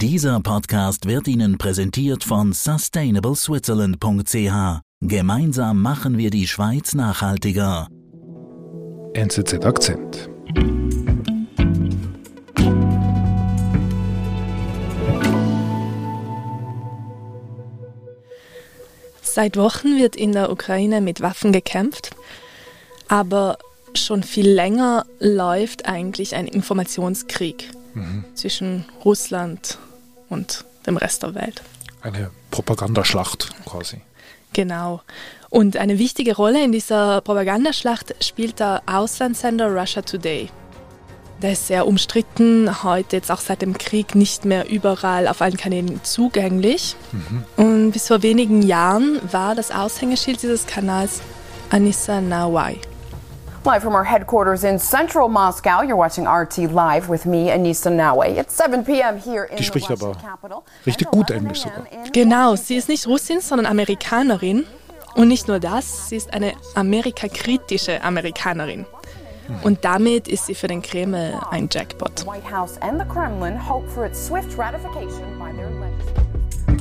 Dieser Podcast wird Ihnen präsentiert von sustainableswitzerland.ch. Gemeinsam machen wir die Schweiz nachhaltiger. NZZ Akzent. Seit Wochen wird in der Ukraine mit Waffen gekämpft, aber schon viel länger läuft eigentlich ein Informationskrieg mhm. zwischen Russland und dem Rest der Welt. Eine Propagandaschlacht quasi. Genau. Und eine wichtige Rolle in dieser Propagandaschlacht spielt der Auslandssender Russia Today. Der ist sehr umstritten, heute jetzt auch seit dem Krieg nicht mehr überall auf allen Kanälen zugänglich. Mhm. Und bis vor wenigen Jahren war das Aushängeschild dieses Kanals Anissa Nawai. Live from our headquarters in central Moscow, you're watching RT Live with me, Anissa Nawai. It's 7 p.m. here in Die spricht aber richtig gut Englisch sogar. Genau, sie ist nicht Russin, sondern Amerikanerin. Und nicht nur das, sie ist eine amerikakritische Amerikanerin. Und damit ist sie für den Kreml ein Jackpot.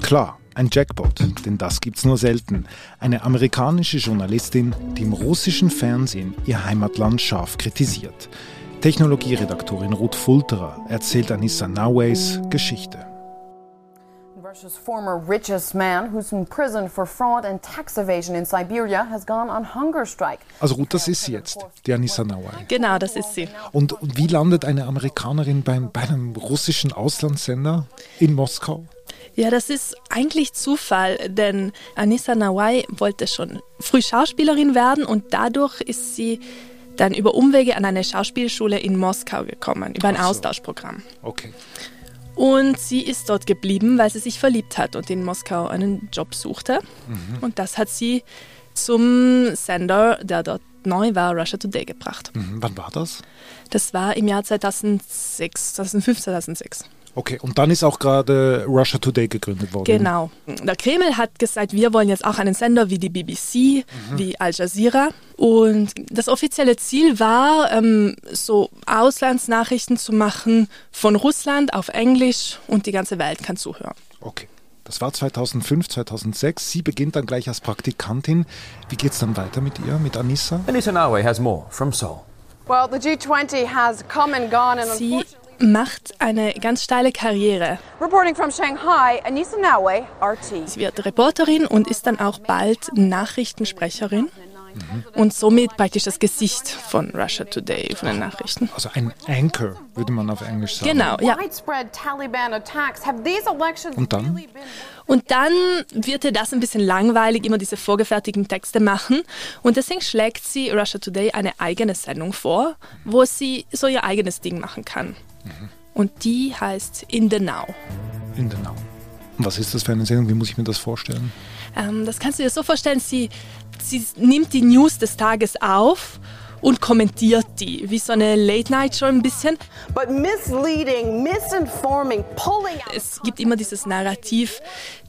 Klar, ein Jackpot, denn das gibt's nur selten. Eine amerikanische Journalistin, die im russischen Fernsehen ihr Heimatland scharf kritisiert. Technologieredaktorin Ruth Fulterer erzählt Anissa Naways Geschichte. Russia's former richest man, who's in prison for fraud and tax evasion in Siberia, has gone on hunger strike. Also Ruth, das ist sie jetzt, die Anissa Nawai. Genau, das ist sie. Und wie landet eine Amerikanerin beim, bei einem russischen Auslandssender in Moskau? Ja, das ist eigentlich Zufall, denn Anissa Nawai wollte schon früh Schauspielerin werden und dadurch ist sie dann über Umwege an eine Schauspielschule in Moskau gekommen, über ein so. Austauschprogramm. Okay. Und sie ist dort geblieben, weil sie sich verliebt hat und in Moskau einen Job suchte. Mhm. Und das hat sie zum Sender, der dort neu war, Russia Today gebracht. Mhm. Wann war das? Das war im Jahr 2006, 2005, 2006. Okay, und dann ist auch gerade Russia Today gegründet worden. Genau. Der Kreml hat gesagt, wir wollen jetzt auch einen Sender wie die BBC, mhm. wie Al Jazeera. Und das offizielle Ziel war, ähm, so Auslandsnachrichten zu machen von Russland auf Englisch und die ganze Welt kann zuhören. Okay. Das war 2005, 2006. Sie beginnt dann gleich als Praktikantin. Wie geht es dann weiter mit ihr, mit Anissa? Anissa Nawe has more from Seoul. Well, the G20 has come and gone and Sie macht eine ganz steile Karriere. Reporting from Shanghai, Anissa Nawe, RT. Sie wird Reporterin und ist dann auch bald Nachrichtensprecherin. Mhm. Und somit praktisch das Gesicht von Russia Today, von den Nachrichten. Also ein Anchor, würde man auf Englisch sagen. Genau, ja. Und dann? Und dann wird ihr das ein bisschen langweilig, immer diese vorgefertigten Texte machen. Und deswegen schlägt sie Russia Today eine eigene Sendung vor, wo sie so ihr eigenes Ding machen kann. Mhm. Und die heißt In the Now. In the Now. Was ist das für eine Sendung? Wie muss ich mir das vorstellen? Ähm, das kannst du dir so vorstellen, sie, sie nimmt die News des Tages auf und kommentiert die, wie so eine Late-Night-Show ein bisschen. But misleading, misinforming, pulling out es gibt immer dieses Narrativ,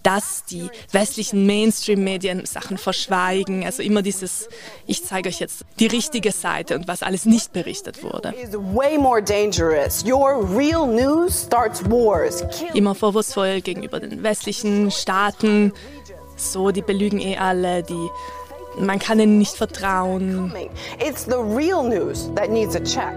dass die westlichen Mainstream-Medien Sachen verschweigen. Also immer dieses, ich zeige euch jetzt die richtige Seite und was alles nicht berichtet wurde. Immer vorwurfsvoll gegenüber den westlichen Staaten. So, die belügen eh alle, die man kann ihnen nicht vertrauen. It's the real news that needs a check.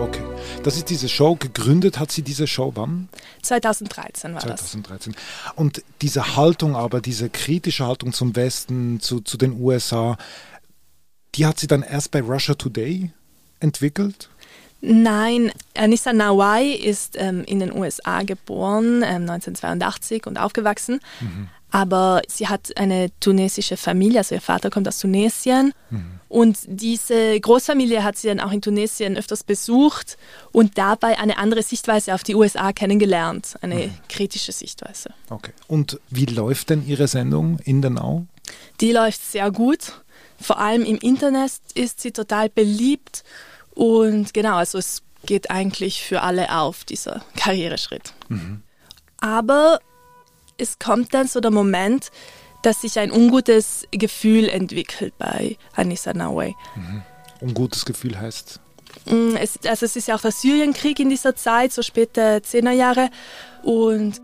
Okay. Das ist diese Show. Gegründet hat sie diese Show wann? 2013 war 2013. das. Und diese Haltung aber, diese kritische Haltung zum Westen, zu, zu den USA, die hat sie dann erst bei Russia Today entwickelt? Nein, Anissa Nawai ist ähm, in den USA geboren, ähm, 1982 und aufgewachsen. Mhm. Aber sie hat eine tunesische Familie, also ihr Vater kommt aus Tunesien. Mhm. Und diese Großfamilie hat sie dann auch in Tunesien öfters besucht und dabei eine andere Sichtweise auf die USA kennengelernt, eine mhm. kritische Sichtweise. Okay. Und wie läuft denn Ihre Sendung in der Now? Die läuft sehr gut. Vor allem im Internet ist sie total beliebt und genau, also es geht eigentlich für alle auf, dieser Karriereschritt. Mhm. Aber es kommt dann so der Moment, dass sich ein ungutes Gefühl entwickelt bei Anissa Nawai. Mhm. Ungutes Gefühl heißt? Mm, es, also es ist ja auch der Syrienkrieg in dieser Zeit, so späte Zehnerjahre. Und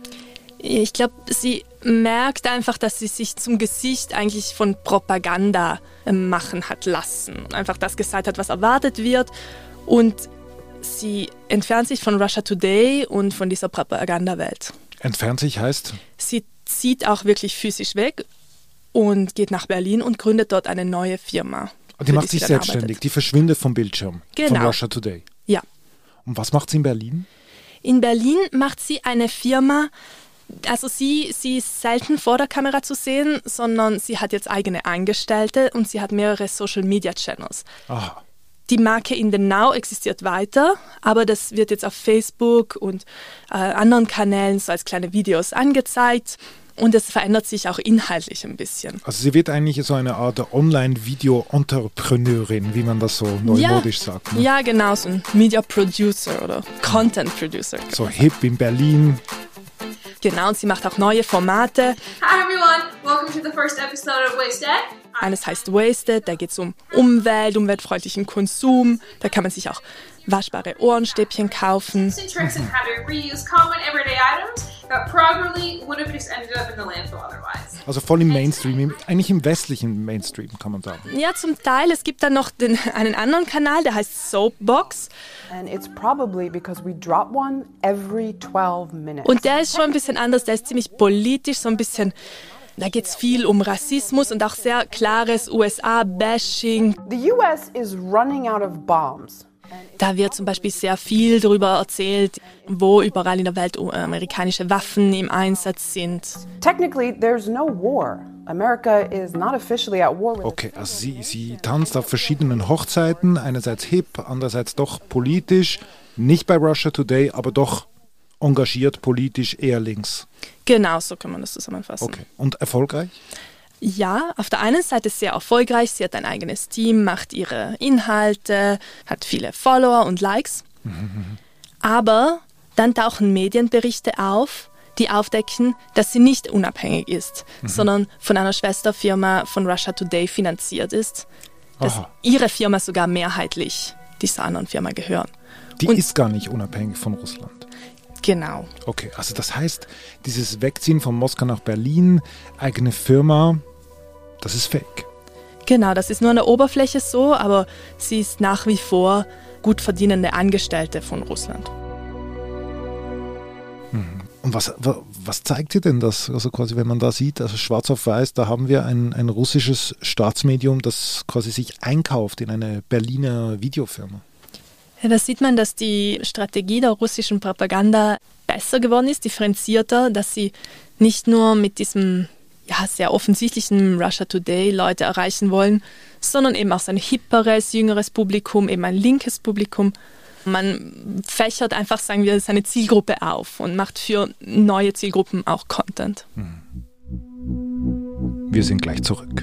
ich glaube, sie merkt einfach, dass sie sich zum Gesicht eigentlich von Propaganda ähm, machen hat lassen. Einfach das gesagt hat, was erwartet wird. Und sie entfernt sich von Russia Today und von dieser Propagandawelt. Entfernt sich heißt? Sie zieht auch wirklich physisch weg und geht nach Berlin und gründet dort eine neue Firma. Die macht sich selbstständig, arbeitet. die verschwindet vom Bildschirm genau. von Russia Today. Ja. Und was macht sie in Berlin? In Berlin macht sie eine Firma, also sie, sie ist selten vor der Kamera zu sehen, sondern sie hat jetzt eigene Angestellte und sie hat mehrere Social Media Channels. Aha. Die Marke In The Now existiert weiter, aber das wird jetzt auf Facebook und äh, anderen Kanälen so als kleine Videos angezeigt. Und es verändert sich auch inhaltlich ein bisschen. Also sie wird eigentlich so eine Art Online-Video-Entrepreneurin, wie man das so neumodisch ja, sagt. Ne? Ja, genau, so ein Media Producer oder Content Producer. So hip in Berlin. Genau, und sie macht auch neue Formate. Hi everyone, welcome to the first episode of Wasted. Eines heißt Wasted, da geht es um Umwelt, umweltfreundlichen Konsum. Da kann man sich auch waschbare Ohrenstäbchen kaufen. Also voll im Mainstream, eigentlich im westlichen Mainstream kann man sagen. Ja, zum Teil. Es gibt dann noch den, einen anderen Kanal, der heißt Soapbox. And it's probably because we drop one every 12 minutes. Und der ist schon ein bisschen anders, der ist ziemlich politisch, so ein bisschen da geht es viel um Rassismus und auch sehr klares USA-Bashing. The US is running out of bombs. Da wird zum Beispiel sehr viel darüber erzählt, wo überall in der Welt amerikanische Waffen im Einsatz sind. Technically, there's no war. America is not officially at war with Okay, also sie, sie tanzt auf verschiedenen Hochzeiten, einerseits hip, andererseits doch politisch, nicht bei Russia Today, aber doch engagiert politisch eher links. Genau, so kann man das zusammenfassen. Okay, und erfolgreich? Ja, auf der einen Seite sehr erfolgreich. Sie hat ein eigenes Team, macht ihre Inhalte, hat viele Follower und Likes. Aber dann tauchen Medienberichte auf, die aufdecken, dass sie nicht unabhängig ist, mhm. sondern von einer Schwesterfirma von Russia Today finanziert ist, dass Aha. ihre Firma sogar mehrheitlich dieser anderen Firma gehören. Die und ist gar nicht unabhängig von Russland. Genau. Okay, also das heißt, dieses Wegziehen von Moskau nach Berlin, eigene Firma, das ist fake. Genau, das ist nur an der Oberfläche so, aber sie ist nach wie vor gut verdienende Angestellte von Russland. Mhm. Und was, was zeigt dir denn das? Also quasi, wenn man da sieht, also schwarz auf weiß, da haben wir ein, ein russisches Staatsmedium, das quasi sich einkauft in eine Berliner Videofirma. Ja, da sieht man, dass die Strategie der russischen Propaganda besser geworden ist, differenzierter, dass sie nicht nur mit diesem ja, sehr offensichtlichen Russia Today Leute erreichen wollen, sondern eben auch so ein hipperes, jüngeres Publikum, eben ein linkes Publikum. Man fächert einfach, sagen wir, seine Zielgruppe auf und macht für neue Zielgruppen auch Content. Hm. Wir sind gleich zurück.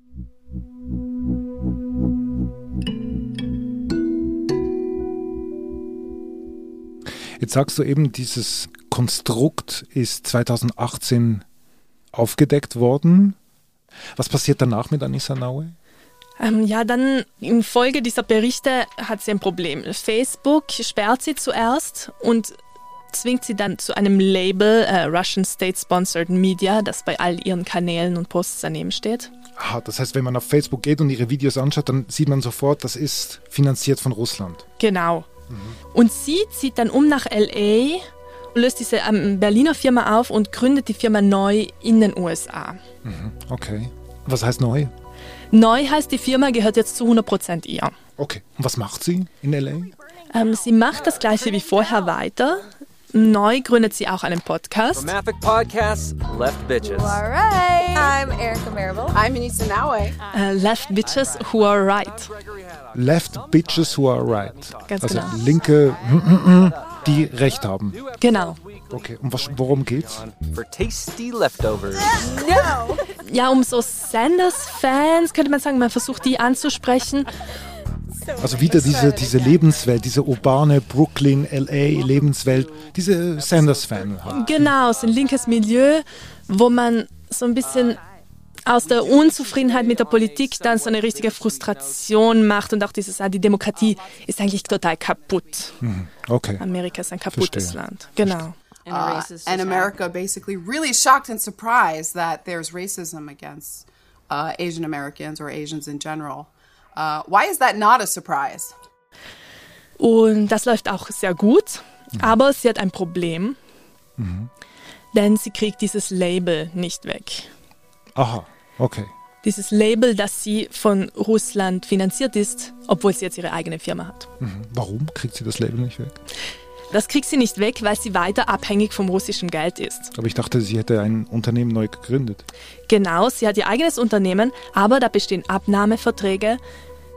Jetzt sagst du eben, dieses Konstrukt ist 2018 aufgedeckt worden. Was passiert danach mit Anissa Naue? Ähm, ja, dann infolge dieser Berichte hat sie ein Problem. Facebook sperrt sie zuerst und zwingt sie dann zu einem Label, äh, Russian State Sponsored Media, das bei all ihren Kanälen und Posts daneben steht. Aha, das heißt, wenn man auf Facebook geht und ihre Videos anschaut, dann sieht man sofort, das ist finanziert von Russland. Genau. Und sie zieht dann um nach LA, löst diese ähm, Berliner Firma auf und gründet die Firma neu in den USA. Mhm. Okay. Was heißt neu? Neu heißt, die Firma gehört jetzt zu 100% ihr. Okay. Und was macht sie in LA? Ähm, sie macht das gleiche wie vorher weiter. Neu gründet sie auch einen Podcast. From Maffic Podcasts, Left Bitches. All right. I'm Erica Marable. I'm Anissa Nawe. Äh, Left Bitches Who Are Right. Left Bitches Who Are Right. Ganz also genau. linke, die Recht haben. Genau. Okay, und was, worum geht's? For tasty leftovers. No. Ja, um so Sanders-Fans könnte man sagen, man versucht die anzusprechen. Also wieder diese, diese Lebenswelt, diese urbane Brooklyn, LA Lebenswelt, diese Sanders-Fan. halt. Genau, so ein linkes Milieu, wo man so ein bisschen aus der Unzufriedenheit mit der Politik dann so eine richtige Frustration macht und auch dieses, ah, die Demokratie ist eigentlich total kaputt. Okay. Amerika ist ein kaputtes Verstehe. Land. Genau. Uh, and America basically really shocked and surprised that there's racism against uh, Asian Americans or Asians in general. Uh, why is that not a surprise? Und das läuft auch sehr gut, aber sie hat ein Problem, denn sie kriegt dieses Label nicht weg. Aha, okay. Dieses Label, das sie von Russland finanziert ist, obwohl sie jetzt ihre eigene Firma hat. Mhm. Warum kriegt sie das Label nicht weg? Das kriegt sie nicht weg, weil sie weiter abhängig vom russischen Geld ist. Aber ich dachte, sie hätte ein Unternehmen neu gegründet. Genau, sie hat ihr eigenes Unternehmen, aber da bestehen Abnahmeverträge,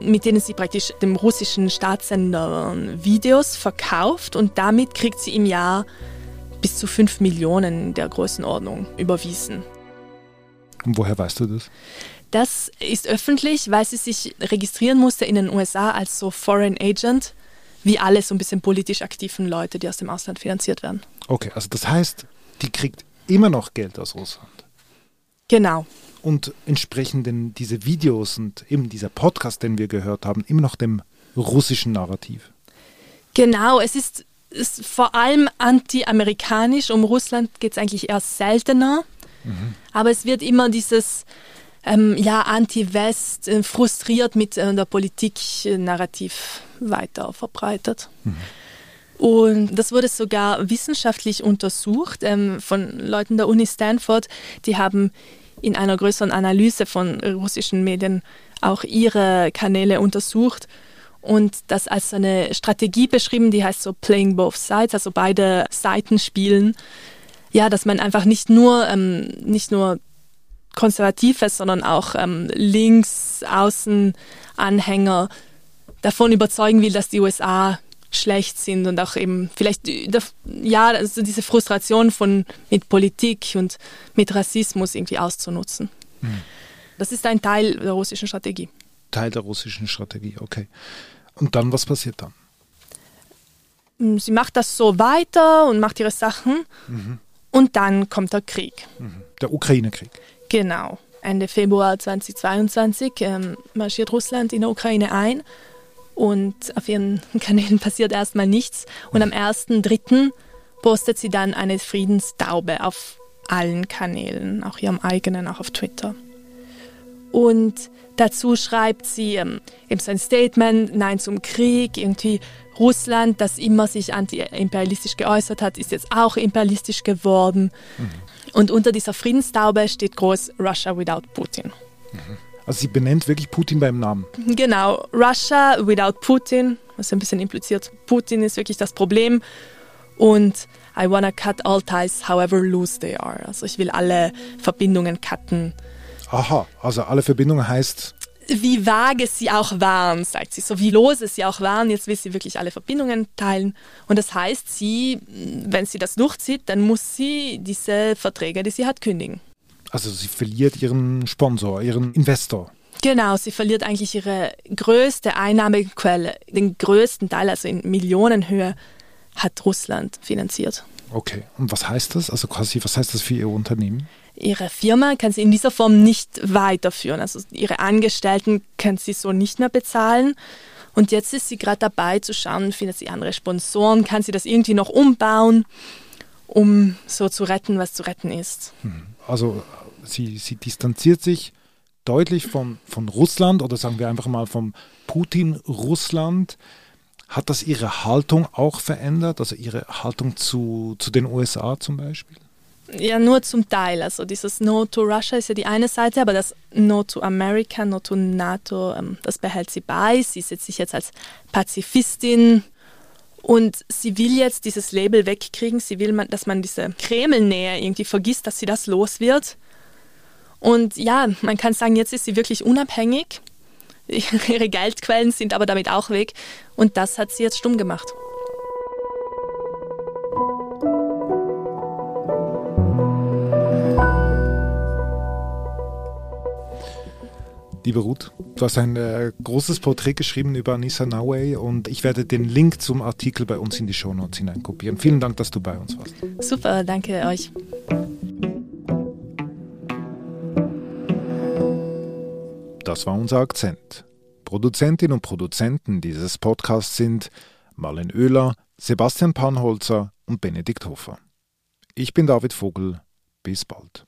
mit denen sie praktisch dem russischen Staatssender Videos verkauft und damit kriegt sie im Jahr bis zu 5 Millionen in der Größenordnung überwiesen. Und woher weißt du das? Das ist öffentlich, weil sie sich registrieren musste in den USA als so Foreign Agent, wie alle so ein bisschen politisch aktiven Leute, die aus dem Ausland finanziert werden. Okay, also das heißt, die kriegt immer noch Geld aus Russland. Genau. Und entsprechen denn diese Videos und eben dieser Podcast, den wir gehört haben, immer noch dem russischen Narrativ. Genau, es ist, ist vor allem anti-amerikanisch. Um Russland geht es eigentlich eher seltener. Aber es wird immer dieses ähm, ja, Anti-West, äh, frustriert mit äh, der Politik-Narrativ weiter verbreitet. Und das wurde sogar wissenschaftlich untersucht ähm, von Leuten der Uni Stanford. Die haben in einer größeren Analyse von russischen Medien auch ihre Kanäle untersucht und das als eine Strategie beschrieben, die heißt so Playing Both Sides, also beide Seiten spielen. Ja, dass man einfach nicht nur, ähm, nicht nur Konservative, sondern auch ähm, links, außen Anhänger davon überzeugen will, dass die USA schlecht sind und auch eben vielleicht äh, ja also diese Frustration von mit Politik und mit Rassismus irgendwie auszunutzen. Das ist ein Teil der russischen Strategie. Teil der russischen Strategie, okay. Und dann, was passiert dann? Mm, Sie macht das so weiter und macht ihre Sachen und dann kommt der Krieg. Der Ukraine-Krieg. Genau. Ende Februar 2022 ähm, marschiert Russland in der Ukraine ein und auf ihren Kanälen passiert erstmal nichts. Und am 1.3. postet sie dann eine Friedenstaube auf allen Kanälen, auch ihrem eigenen, auch auf Twitter. Und dazu schreibt sie ähm, eben ein Statement, Nein zum Krieg, irgendwie Russland, das immer sich anti-imperialistisch geäußert hat, ist jetzt auch imperialistisch geworden. Und unter dieser Friedenstaube steht groß Russia without Putin. Also sie benennt wirklich Putin beim Namen. Genau, Russia without Putin, was ein bisschen impliziert, Putin ist wirklich das Problem. Und I wanna cut all ties, however loose they are. Also ich will alle Verbindungen cutten. Aha, also alle Verbindungen heißt, Wie vage sie auch waren, sagt sie. So wie lose sie auch waren, jetzt will sie wirklich alle Verbindungen teilen. Und das heißt, sie, wenn sie das durchzieht, dann muss sie diese Verträge, die sie hat, kündigen. also sie verliert ihren Sponsor, ihren Investor. Genau, sie verliert eigentlich ihre größte Einnahmequelle. Den größten Teil, also in Millionenhöhe, hat Russland finanziert. Okay, und was heißt das? Also quasi, was heißt das für ihr Unternehmen? Ihre Firma kann sie in dieser Form nicht weiterführen. Also ihre Angestellten kann sie so nicht mehr bezahlen. Und jetzt ist sie gerade dabei zu schauen, findet sie andere Sponsoren, kann sie das irgendwie noch umbauen, um so zu retten, was zu retten ist. Also sie, sie distanziert sich deutlich von, von Russland oder sagen wir einfach mal vom Putin-Russland. Hat das ihre Haltung auch verändert? Also ihre Haltung zu, zu den USA zum Beispiel? Ja, nur zum Teil. Also dieses No to Russia ist ja die eine Seite, aber das No to America, No to NATO, ähm, das behält sie bei. Sie setzt sich jetzt als Pazifistin Und sie will jetzt dieses Label wegkriegen. Sie will, dass man diese Kremelnähe irgendwie vergisst, dass sie das los wird. Und ja, man kann sagen, jetzt ist sie wirklich unabhängig. Ihre Geldquellen sind aber damit auch weg. Und das hat sie jetzt stumm gemacht. Liebe Ruth, du hast ein äh, großes Porträt geschrieben über Anissa Nawey und ich werde den Link zum Artikel bei uns in die Shownotes hineinkopieren. Vielen Dank, dass du bei uns warst. Super, danke euch. Das war unser Akzent. Produzentinnen und Produzenten dieses Podcasts sind Marlen Oehler, Sebastian Panholzer und Benedikt Hofer. Ich bin David Vogel. Bis bald.